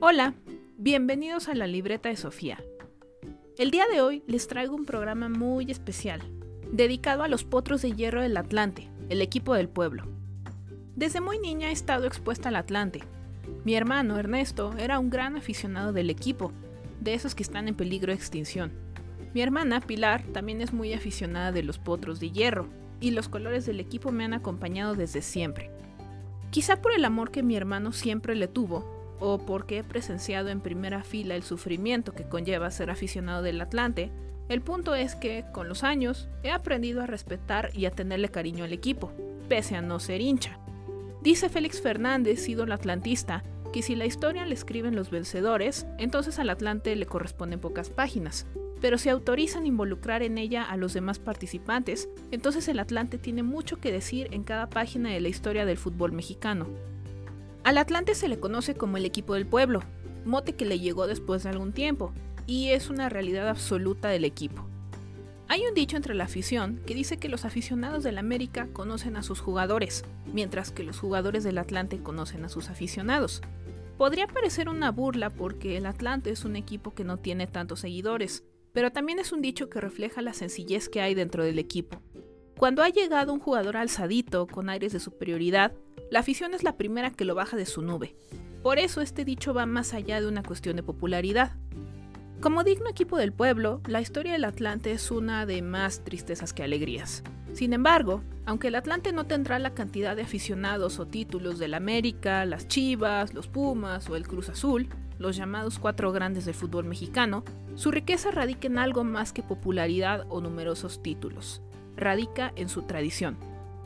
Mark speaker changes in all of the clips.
Speaker 1: Hola, bienvenidos a la libreta de Sofía. El día de hoy les traigo un programa muy especial, dedicado a los potros de hierro del Atlante, el equipo del pueblo. Desde muy niña he estado expuesta al Atlante. Mi hermano Ernesto era un gran aficionado del equipo, de esos que están en peligro de extinción. Mi hermana Pilar también es muy aficionada de los potros de hierro, y los colores del equipo me han acompañado desde siempre. Quizá por el amor que mi hermano siempre le tuvo, o porque he presenciado en primera fila el sufrimiento que conlleva ser aficionado del Atlante, el punto es que, con los años, he aprendido a respetar y a tenerle cariño al equipo, pese a no ser hincha. Dice Félix Fernández, ídolo atlantista, que si la historia la escriben los vencedores, entonces al Atlante le corresponden pocas páginas. Pero si autorizan involucrar en ella a los demás participantes, entonces el Atlante tiene mucho que decir en cada página de la historia del fútbol mexicano. Al Atlante se le conoce como el equipo del pueblo, mote que le llegó después de algún tiempo, y es una realidad absoluta del equipo. Hay un dicho entre la afición que dice que los aficionados del América conocen a sus jugadores, mientras que los jugadores del Atlante conocen a sus aficionados. Podría parecer una burla porque el Atlante es un equipo que no tiene tantos seguidores, pero también es un dicho que refleja la sencillez que hay dentro del equipo. Cuando ha llegado un jugador alzadito, con aires de superioridad, la afición es la primera que lo baja de su nube. Por eso este dicho va más allá de una cuestión de popularidad. Como digno equipo del pueblo, la historia del Atlante es una de más tristezas que alegrías. Sin embargo, aunque el Atlante no tendrá la cantidad de aficionados o títulos del América, las Chivas, los Pumas o el Cruz Azul, los llamados cuatro grandes del fútbol mexicano, su riqueza radica en algo más que popularidad o numerosos títulos. Radica en su tradición,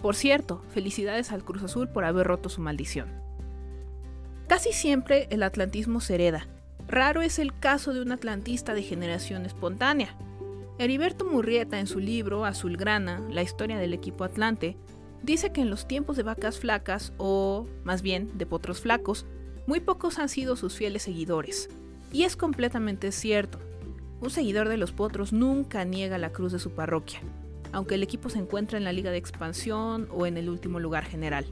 Speaker 1: por cierto, felicidades al Cruz Azul por haber roto su maldición. Casi siempre el atlantismo se hereda. Raro es el caso de un atlantista de generación espontánea. Heriberto Murrieta en su libro Azulgrana, la historia del equipo Atlante, dice que en los tiempos de vacas flacas, o más bien de potros flacos, muy pocos han sido sus fieles seguidores. Y es completamente cierto. Un seguidor de los potros nunca niega la cruz de su parroquia aunque el equipo se encuentra en la liga de expansión o en el último lugar general.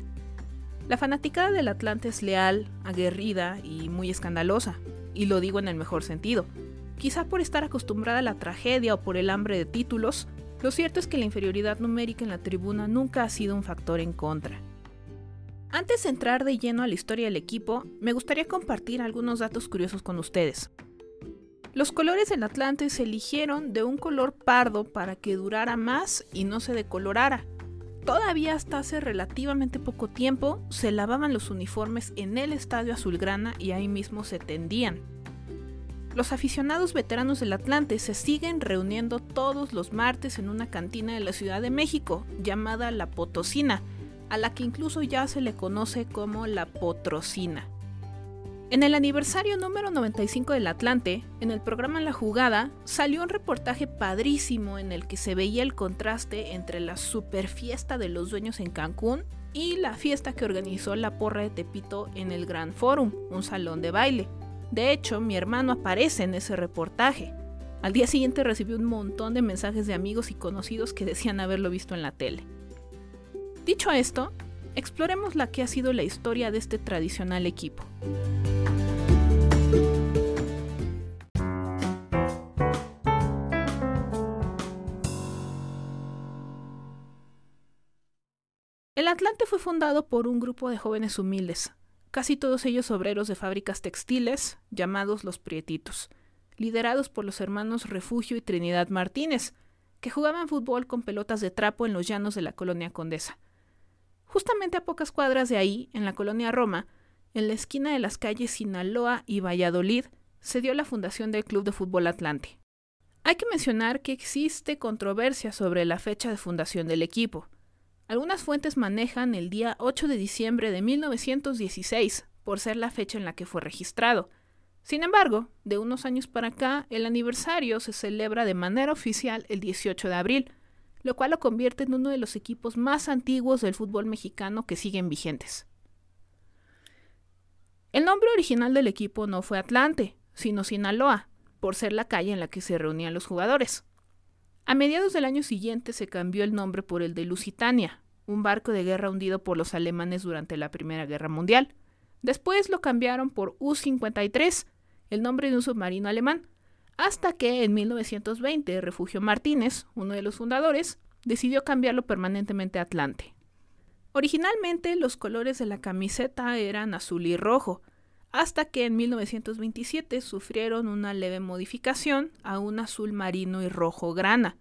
Speaker 1: La fanaticada del Atlante es leal, aguerrida y muy escandalosa, y lo digo en el mejor sentido. Quizá por estar acostumbrada a la tragedia o por el hambre de títulos, lo cierto es que la inferioridad numérica en la tribuna nunca ha sido un factor en contra. Antes de entrar de lleno a la historia del equipo, me gustaría compartir algunos datos curiosos con ustedes. Los colores del Atlante se eligieron de un color pardo para que durara más y no se decolorara. Todavía hasta hace relativamente poco tiempo se lavaban los uniformes en el Estadio Azulgrana y ahí mismo se tendían. Los aficionados veteranos del Atlante se siguen reuniendo todos los martes en una cantina de la Ciudad de México llamada La Potosina, a la que incluso ya se le conoce como La Potrocina. En el aniversario número 95 del Atlante, en el programa La Jugada, salió un reportaje padrísimo en el que se veía el contraste entre la super fiesta de los dueños en Cancún y la fiesta que organizó la porra de Tepito en el Grand Forum, un salón de baile. De hecho, mi hermano aparece en ese reportaje. Al día siguiente recibí un montón de mensajes de amigos y conocidos que decían haberlo visto en la tele. Dicho esto, exploremos la que ha sido la historia de este tradicional equipo. El Atlante fue fundado por un grupo de jóvenes humildes, casi todos ellos obreros de fábricas textiles, llamados los Prietitos, liderados por los hermanos Refugio y Trinidad Martínez, que jugaban fútbol con pelotas de trapo en los llanos de la colonia Condesa. Justamente a pocas cuadras de ahí, en la colonia Roma, en la esquina de las calles Sinaloa y Valladolid, se dio la fundación del Club de Fútbol Atlante. Hay que mencionar que existe controversia sobre la fecha de fundación del equipo. Algunas fuentes manejan el día 8 de diciembre de 1916 por ser la fecha en la que fue registrado. Sin embargo, de unos años para acá, el aniversario se celebra de manera oficial el 18 de abril, lo cual lo convierte en uno de los equipos más antiguos del fútbol mexicano que siguen vigentes. El nombre original del equipo no fue Atlante, sino Sinaloa, por ser la calle en la que se reunían los jugadores. A mediados del año siguiente se cambió el nombre por el de Lusitania, un barco de guerra hundido por los alemanes durante la Primera Guerra Mundial. Después lo cambiaron por U-53, el nombre de un submarino alemán, hasta que en 1920 Refugio Martínez, uno de los fundadores, decidió cambiarlo permanentemente a Atlante. Originalmente los colores de la camiseta eran azul y rojo, hasta que en 1927 sufrieron una leve modificación a un azul marino y rojo grana,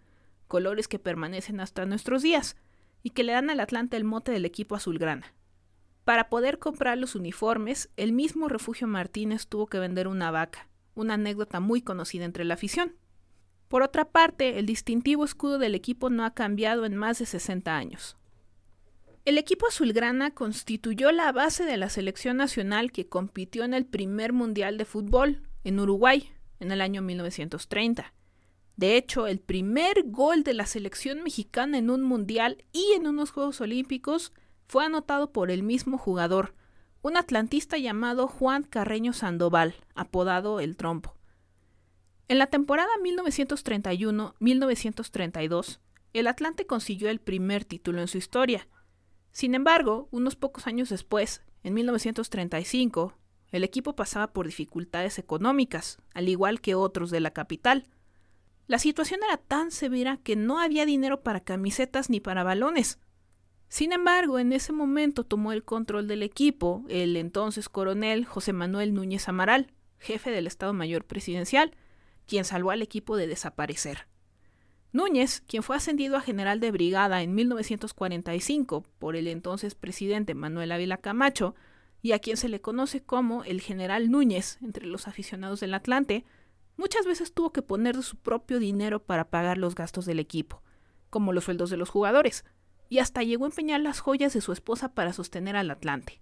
Speaker 1: colores que permanecen hasta nuestros días y que le dan al Atlante el mote del equipo azulgrana. Para poder comprar los uniformes, el mismo Refugio Martínez tuvo que vender una vaca, una anécdota muy conocida entre la afición. Por otra parte, el distintivo escudo del equipo no ha cambiado en más de 60 años. El equipo azulgrana constituyó la base de la selección nacional que compitió en el primer Mundial de Fútbol en Uruguay en el año 1930. De hecho, el primer gol de la selección mexicana en un Mundial y en unos Juegos Olímpicos fue anotado por el mismo jugador, un atlantista llamado Juan Carreño Sandoval, apodado El Trompo. En la temporada 1931-1932, el Atlante consiguió el primer título en su historia, sin embargo, unos pocos años después, en 1935, el equipo pasaba por dificultades económicas, al igual que otros de la capital. La situación era tan severa que no había dinero para camisetas ni para balones. Sin embargo, en ese momento tomó el control del equipo el entonces coronel José Manuel Núñez Amaral, jefe del Estado Mayor Presidencial, quien salvó al equipo de desaparecer. Núñez, quien fue ascendido a general de brigada en 1945 por el entonces presidente Manuel Ávila Camacho, y a quien se le conoce como el general Núñez entre los aficionados del Atlante, muchas veces tuvo que poner de su propio dinero para pagar los gastos del equipo, como los sueldos de los jugadores, y hasta llegó a empeñar las joyas de su esposa para sostener al Atlante.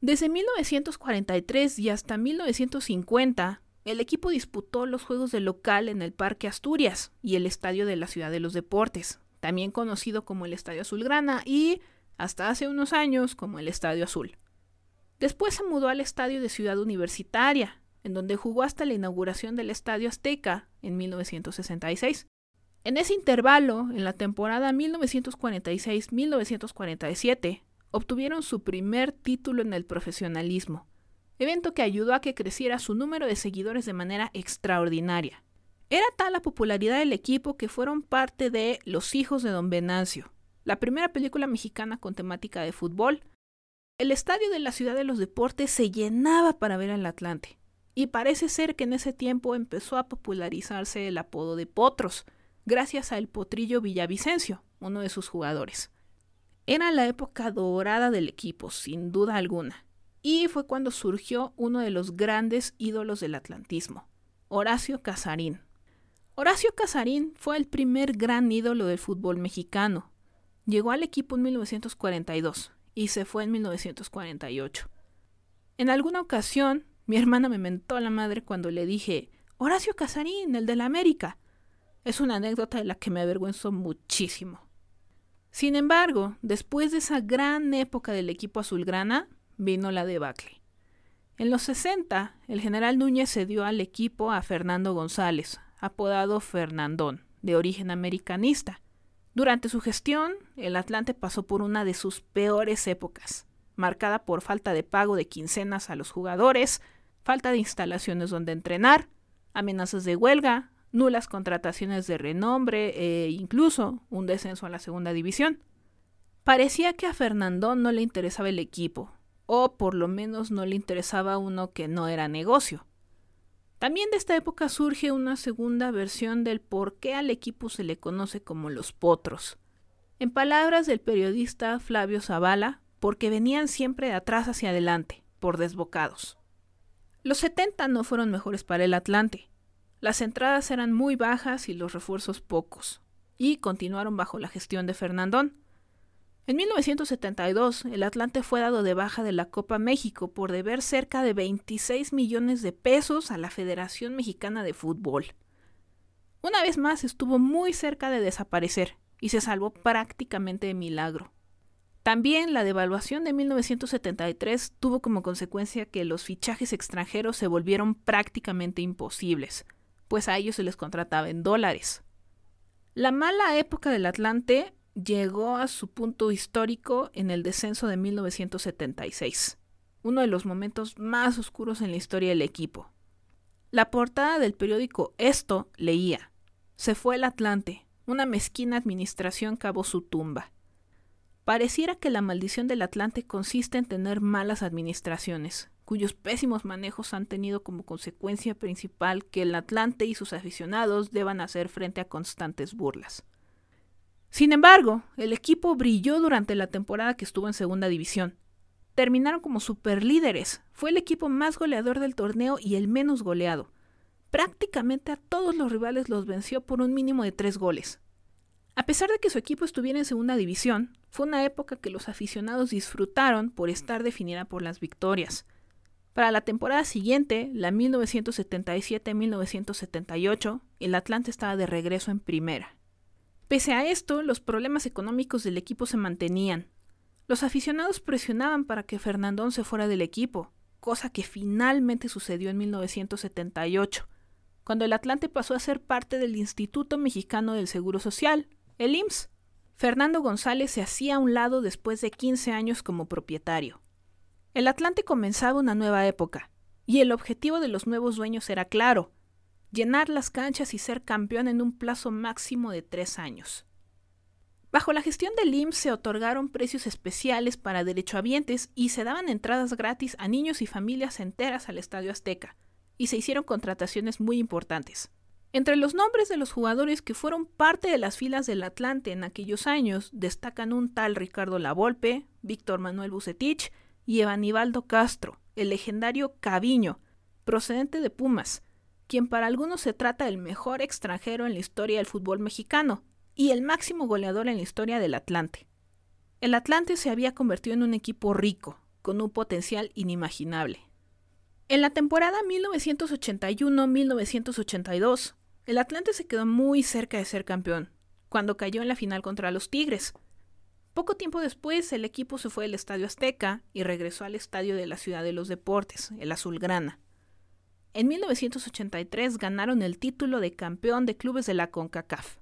Speaker 1: Desde 1943 y hasta 1950, el equipo disputó los juegos de local en el Parque Asturias y el Estadio de la Ciudad de los Deportes, también conocido como el Estadio Azulgrana y, hasta hace unos años, como el Estadio Azul. Después se mudó al Estadio de Ciudad Universitaria, en donde jugó hasta la inauguración del Estadio Azteca en 1966. En ese intervalo, en la temporada 1946-1947, obtuvieron su primer título en el profesionalismo, evento que ayudó a que creciera su número de seguidores de manera extraordinaria. Era tal la popularidad del equipo que fueron parte de Los hijos de Don Venancio, la primera película mexicana con temática de fútbol. El estadio de la Ciudad de los Deportes se llenaba para ver al Atlante, y parece ser que en ese tiempo empezó a popularizarse el apodo de Potros, gracias al Potrillo Villavicencio, uno de sus jugadores. Era la época dorada del equipo, sin duda alguna y fue cuando surgió uno de los grandes ídolos del atlantismo, Horacio Casarín. Horacio Casarín fue el primer gran ídolo del fútbol mexicano. Llegó al equipo en 1942 y se fue en 1948. En alguna ocasión, mi hermana me mentó a la madre cuando le dije, Horacio Casarín, el de la América. Es una anécdota de la que me avergüenzo muchísimo. Sin embargo, después de esa gran época del equipo azulgrana, vino la debacle. En los 60, el general Núñez cedió al equipo a Fernando González, apodado Fernandón, de origen americanista. Durante su gestión, el Atlante pasó por una de sus peores épocas, marcada por falta de pago de quincenas a los jugadores, falta de instalaciones donde entrenar, amenazas de huelga, nulas contrataciones de renombre e incluso un descenso a la segunda división. Parecía que a Fernandón no le interesaba el equipo, o por lo menos no le interesaba uno que no era negocio. También de esta época surge una segunda versión del por qué al equipo se le conoce como los potros. En palabras del periodista Flavio Zavala, porque venían siempre de atrás hacia adelante, por desbocados. Los 70 no fueron mejores para el Atlante. Las entradas eran muy bajas y los refuerzos pocos, y continuaron bajo la gestión de Fernandón. En 1972, el Atlante fue dado de baja de la Copa México por deber cerca de 26 millones de pesos a la Federación Mexicana de Fútbol. Una vez más estuvo muy cerca de desaparecer y se salvó prácticamente de milagro. También la devaluación de 1973 tuvo como consecuencia que los fichajes extranjeros se volvieron prácticamente imposibles, pues a ellos se les contrataba en dólares. La mala época del Atlante llegó a su punto histórico en el descenso de 1976. uno de los momentos más oscuros en la historia del equipo. La portada del periódico Esto leía, Se fue el Atlante, una mezquina administración cavó su tumba. Pareciera que la maldición del Atlante consiste en tener malas administraciones, cuyos pésimos manejos han tenido como consecuencia principal que el Atlante y sus aficionados deban hacer frente a constantes burlas. Sin embargo, el equipo brilló durante la temporada que estuvo en segunda división. Terminaron como superlíderes, fue el equipo más goleador del torneo y el menos goleado. Prácticamente a todos los rivales los venció por un mínimo de tres goles. A pesar de que su equipo estuviera en segunda división, fue una época que los aficionados disfrutaron por estar definida por las victorias. Para la temporada siguiente, la 1977-1978, el Atlante estaba de regreso en primera. Pese a esto, los problemas económicos del equipo se mantenían. Los aficionados presionaban para que Fernandón se fuera del equipo, cosa que finalmente sucedió en 1978, cuando el Atlante pasó a ser parte del Instituto Mexicano del Seguro Social, el IMSS. Fernando González se hacía a un lado después de 15 años como propietario. El Atlante comenzaba una nueva época, y el objetivo de los nuevos dueños era claro, llenar las canchas y ser campeón en un plazo máximo de tres años. Bajo la gestión del IMSS se otorgaron precios especiales para derechohabientes y se daban entradas gratis a niños y familias enteras al Estadio Azteca, y se hicieron contrataciones muy importantes. Entre los nombres de los jugadores que fueron parte de las filas del Atlante en aquellos años destacan un tal Ricardo Lavolpe, Víctor Manuel Bucetich y Evanibaldo Castro, el legendario Caviño, procedente de Pumas, quien para algunos se trata del mejor extranjero en la historia del fútbol mexicano y el máximo goleador en la historia del Atlante. El Atlante se había convertido en un equipo rico, con un potencial inimaginable. En la temporada 1981-1982, el Atlante se quedó muy cerca de ser campeón, cuando cayó en la final contra los Tigres, poco tiempo después, el equipo se fue del Estadio Azteca y regresó al Estadio de la Ciudad de los Deportes, el Azulgrana. En 1983 ganaron el título de campeón de clubes de la CONCACAF.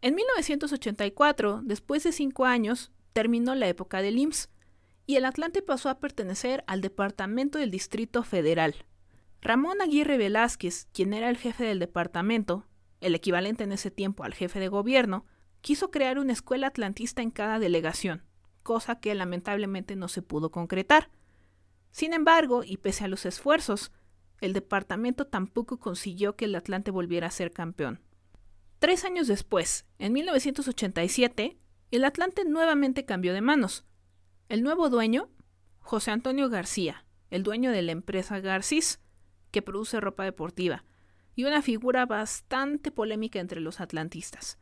Speaker 1: En 1984, después de cinco años, terminó la época del IMSS y el Atlante pasó a pertenecer al Departamento del Distrito Federal. Ramón Aguirre Velázquez, quien era el jefe del departamento, el equivalente en ese tiempo al jefe de gobierno, quiso crear una escuela atlantista en cada delegación, cosa que lamentablemente no se pudo concretar. Sin embargo, y pese a los esfuerzos, el departamento tampoco consiguió que el Atlante volviera a ser campeón. Tres años después, en 1987, el Atlante nuevamente cambió de manos. El nuevo dueño, José Antonio García, el dueño de la empresa Garcís, que produce ropa deportiva, y una figura bastante polémica entre los atlantistas.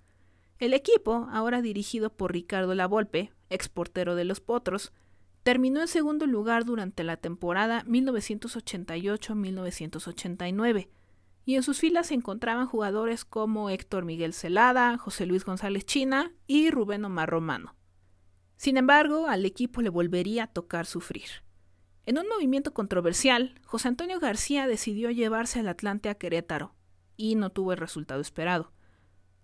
Speaker 1: El equipo, ahora dirigido por Ricardo Lavolpe, exportero de los Potros, terminó en segundo lugar durante la temporada 1988-1989, y en sus filas se encontraban jugadores como Héctor Miguel Celada, José Luis González China y Rubén Omar Romano. Sin embargo, al equipo le volvería a tocar sufrir. En un movimiento controversial, José Antonio García decidió llevarse al Atlante a Querétaro, y no tuvo el resultado esperado.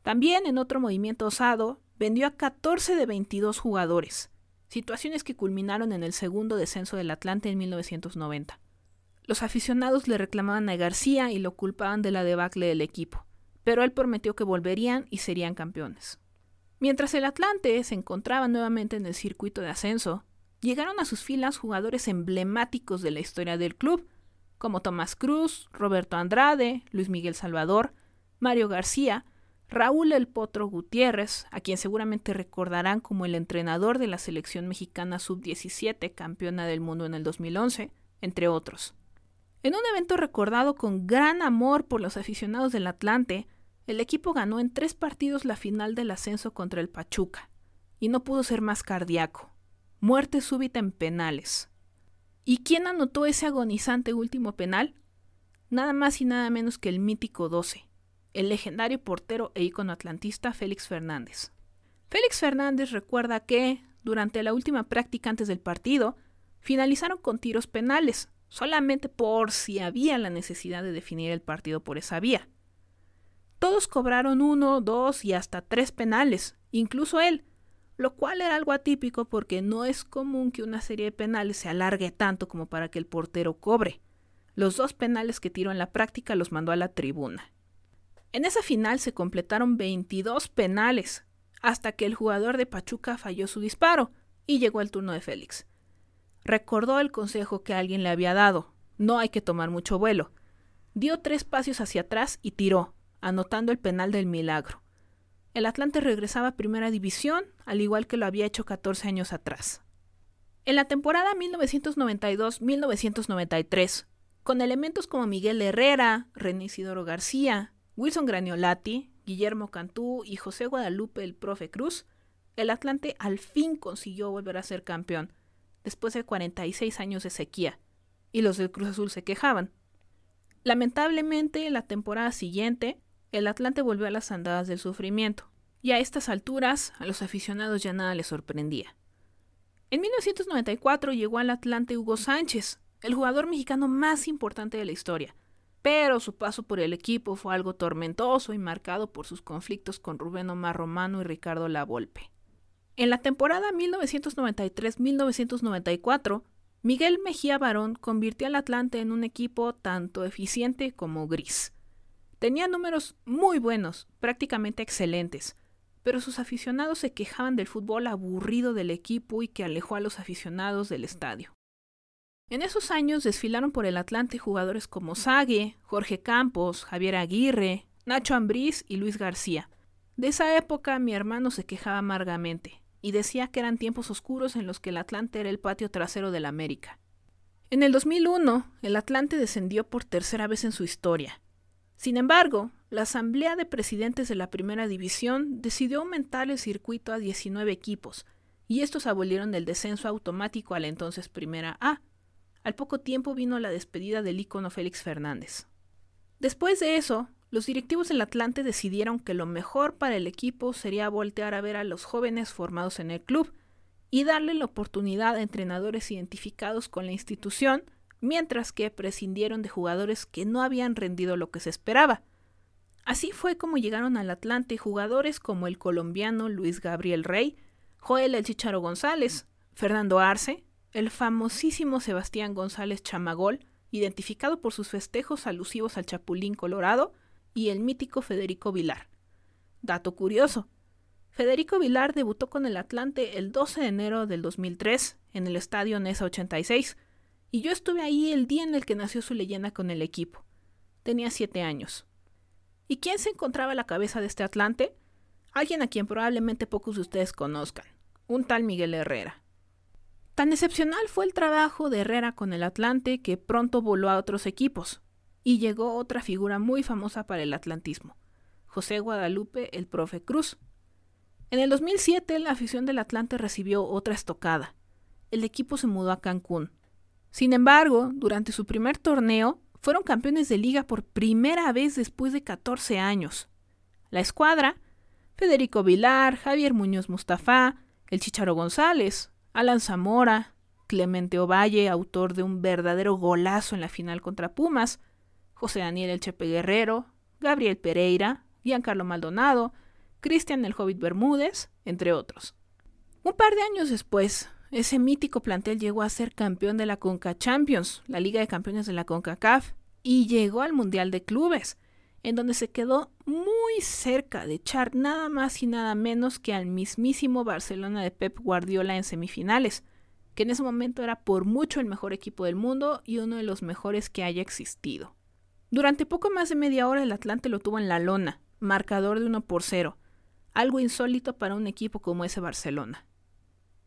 Speaker 1: También en otro movimiento osado, vendió a 14 de 22 jugadores, situaciones que culminaron en el segundo descenso del Atlante en 1990. Los aficionados le reclamaban a García y lo culpaban de la debacle del equipo, pero él prometió que volverían y serían campeones. Mientras el Atlante se encontraba nuevamente en el circuito de ascenso, llegaron a sus filas jugadores emblemáticos de la historia del club, como Tomás Cruz, Roberto Andrade, Luis Miguel Salvador, Mario García, Raúl El Potro Gutiérrez, a quien seguramente recordarán como el entrenador de la selección mexicana sub-17, campeona del mundo en el 2011, entre otros. En un evento recordado con gran amor por los aficionados del Atlante, el equipo ganó en tres partidos la final del ascenso contra el Pachuca, y no pudo ser más cardíaco. Muerte súbita en penales. ¿Y quién anotó ese agonizante último penal? Nada más y nada menos que el mítico 12, el legendario portero e ícono atlantista Félix Fernández. Félix Fernández recuerda que, durante la última práctica antes del partido, finalizaron con tiros penales, solamente por si había la necesidad de definir el partido por esa vía. Todos cobraron uno, dos y hasta tres penales, incluso él, lo cual era algo atípico porque no es común que una serie de penales se alargue tanto como para que el portero cobre. Los dos penales que tiró en la práctica los mandó a la tribuna. En esa final se completaron 22 penales, hasta que el jugador de Pachuca falló su disparo y llegó el turno de Félix. Recordó el consejo que alguien le había dado, no hay que tomar mucho vuelo. Dio tres pasos hacia atrás y tiró, anotando el penal del milagro. El Atlante regresaba a Primera División, al igual que lo había hecho 14 años atrás. En la temporada 1992-1993, con elementos como Miguel Herrera, René Isidoro García, Wilson Graniolati, Guillermo Cantú y José Guadalupe el Profe Cruz, el Atlante al fin consiguió volver a ser campeón, después de 46 años de sequía, y los del Cruz Azul se quejaban. Lamentablemente, la temporada siguiente, el Atlante volvió a las andadas del sufrimiento, y a estas alturas a los aficionados ya nada les sorprendía. En 1994 llegó al Atlante Hugo Sánchez, el jugador mexicano más importante de la historia, pero su paso por el equipo fue algo tormentoso y marcado por sus conflictos con Rubén Omar Romano y Ricardo Lavolpe. En la temporada 1993-1994, Miguel Mejía Barón convirtió al Atlante en un equipo tanto eficiente como gris. Tenía números muy buenos, prácticamente excelentes, pero sus aficionados se quejaban del fútbol aburrido del equipo y que alejó a los aficionados del estadio. En esos años desfilaron por el Atlante jugadores como Sague, Jorge Campos, Javier Aguirre, Nacho Ambriz y Luis García. De esa época mi hermano se quejaba amargamente y decía que eran tiempos oscuros en los que el Atlante era el patio trasero del América. En el 2001, el Atlante descendió por tercera vez en su historia, sin embargo, la Asamblea de Presidentes de la Primera División decidió aumentar el circuito a 19 equipos, y estos abolieron el descenso automático a la entonces Primera A. Al poco tiempo vino la despedida del ícono Félix Fernández. Después de eso, los directivos del Atlante decidieron que lo mejor para el equipo sería voltear a ver a los jóvenes formados en el club y darle la oportunidad a entrenadores identificados con la institución mientras que prescindieron de jugadores que no habían rendido lo que se esperaba. Así fue como llegaron al Atlante jugadores como el colombiano Luis Gabriel Rey, Joel El Chicharo González, Fernando Arce, el famosísimo Sebastián González Chamagol, identificado por sus festejos alusivos al Chapulín Colorado, y el mítico Federico Vilar. Dato curioso. Federico Vilar debutó con el Atlante el 12 de enero del 2003 en el Estadio Nesa 86, y yo estuve ahí el día en el que nació su leyenda con el equipo. Tenía siete años. ¿Y quién se encontraba a la cabeza de este Atlante? Alguien a quien probablemente pocos de ustedes conozcan, un tal Miguel Herrera. Tan excepcional fue el trabajo de Herrera con el Atlante que pronto voló a otros equipos, y llegó otra figura muy famosa para el atlantismo, José Guadalupe el profe Cruz. En el 2007 la afición del Atlante recibió otra estocada. El equipo se mudó a Cancún, sin embargo, durante su primer torneo, fueron campeones de liga por primera vez después de 14 años. La escuadra, Federico Vilar, Javier Muñoz Mustafa, el Chicharo González, Alan Zamora, Clemente Ovalle, autor de un verdadero golazo en la final contra Pumas, José Daniel El Chepe Guerrero, Gabriel Pereira, Giancarlo Maldonado, Cristian El Hobbit Bermúdez, entre otros. Un par de años después, ese mítico plantel llegó a ser campeón de la Conca Champions, la Liga de Campeones de la CONCACAF, y llegó al Mundial de Clubes, en donde se quedó muy cerca de echar nada más y nada menos que al mismísimo Barcelona de Pep Guardiola en semifinales, que en ese momento era por mucho el mejor equipo del mundo y uno de los mejores que haya existido. Durante poco más de media hora el Atlante lo tuvo en la lona, marcador de 1 por 0, algo insólito para un equipo como ese Barcelona.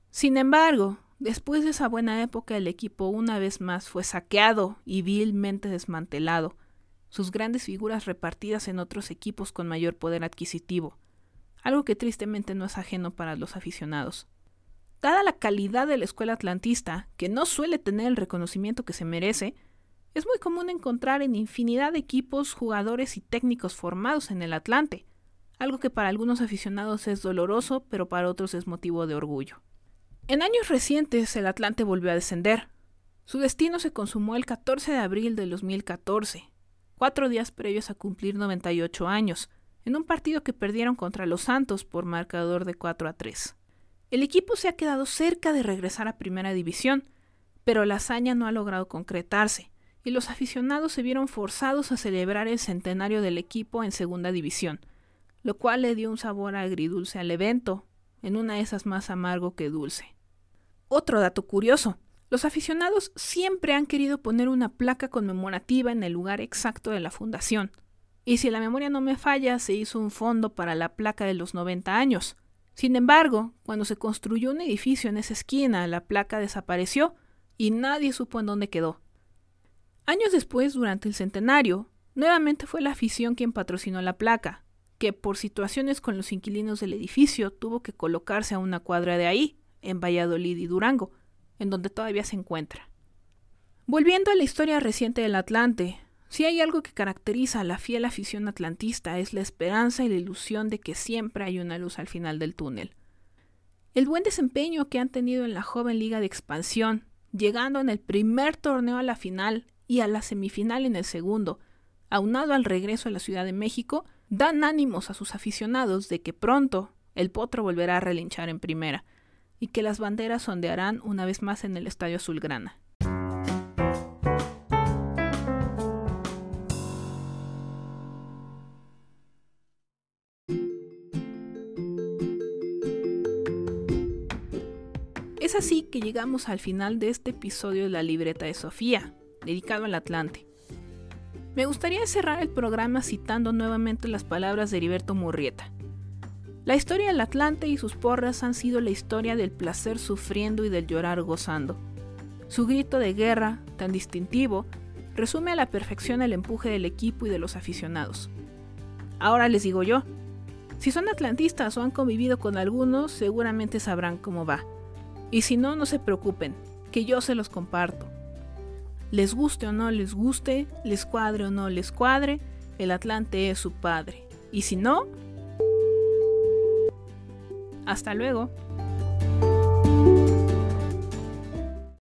Speaker 1: Sin embargo, después de esa buena época el equipo una vez más fue saqueado y vilmente desmantelado, sus grandes figuras repartidas en otros equipos con mayor poder adquisitivo, algo que tristemente no es ajeno para los aficionados. Dada la calidad de la escuela atlantista, que no suele tener el reconocimiento que se merece, es muy común encontrar en infinidad de equipos jugadores y técnicos formados en el Atlante, algo que para algunos aficionados es doloroso, pero para otros es motivo de orgullo. En años recientes el Atlante volvió a descender. Su destino se consumó el 14 de abril de 2014, cuatro días previos a cumplir 98 años, en un partido que perdieron contra los Santos por marcador de 4 a 3. El equipo se ha quedado cerca de regresar a Primera División, pero la hazaña no ha logrado concretarse, y los aficionados se vieron forzados a celebrar el centenario del equipo en Segunda División, lo cual le dio un sabor agridulce al evento, en una de esas más amargo que dulce. Otro dato curioso, los aficionados siempre han querido poner una placa conmemorativa en el lugar exacto de la fundación, y si la memoria no me falla, se hizo un fondo para la placa de los 90 años. Sin embargo, cuando se construyó un edificio en esa esquina, la placa desapareció y nadie supo en dónde quedó. Años después, durante el centenario, nuevamente fue la afición quien patrocinó la placa, que por situaciones con los inquilinos del edificio tuvo que colocarse a una cuadra de ahí, en Valladolid y Durango, en donde todavía se encuentra. Volviendo a la historia reciente del Atlante, si hay algo que caracteriza a la fiel afición atlantista es la esperanza y la ilusión de que siempre hay una luz al final del túnel. El buen desempeño que han tenido en la joven liga de expansión, llegando en el primer torneo a la final y a la semifinal en el segundo, aunado al regreso a la Ciudad de México, dan ánimos a sus aficionados de que pronto el potro volverá a relinchar en primera y que las banderas ondearán una vez más en el Estadio Azulgrana. Es así que llegamos al final de este episodio de la libreta de Sofía, dedicado al Atlante. Me gustaría cerrar el programa citando nuevamente las palabras de Heriberto Murrieta. La historia del Atlante y sus porras han sido la historia del placer sufriendo y del llorar gozando. Su grito de guerra, tan distintivo, resume a la perfección el empuje del equipo y de los aficionados. Ahora les digo yo, si son atlantistas o han convivido con algunos, seguramente sabrán cómo va. Y si no, no se preocupen, que yo se los comparto. Les guste o no les guste, les cuadre o no les cuadre, el Atlante es su padre. Y si no, hasta luego.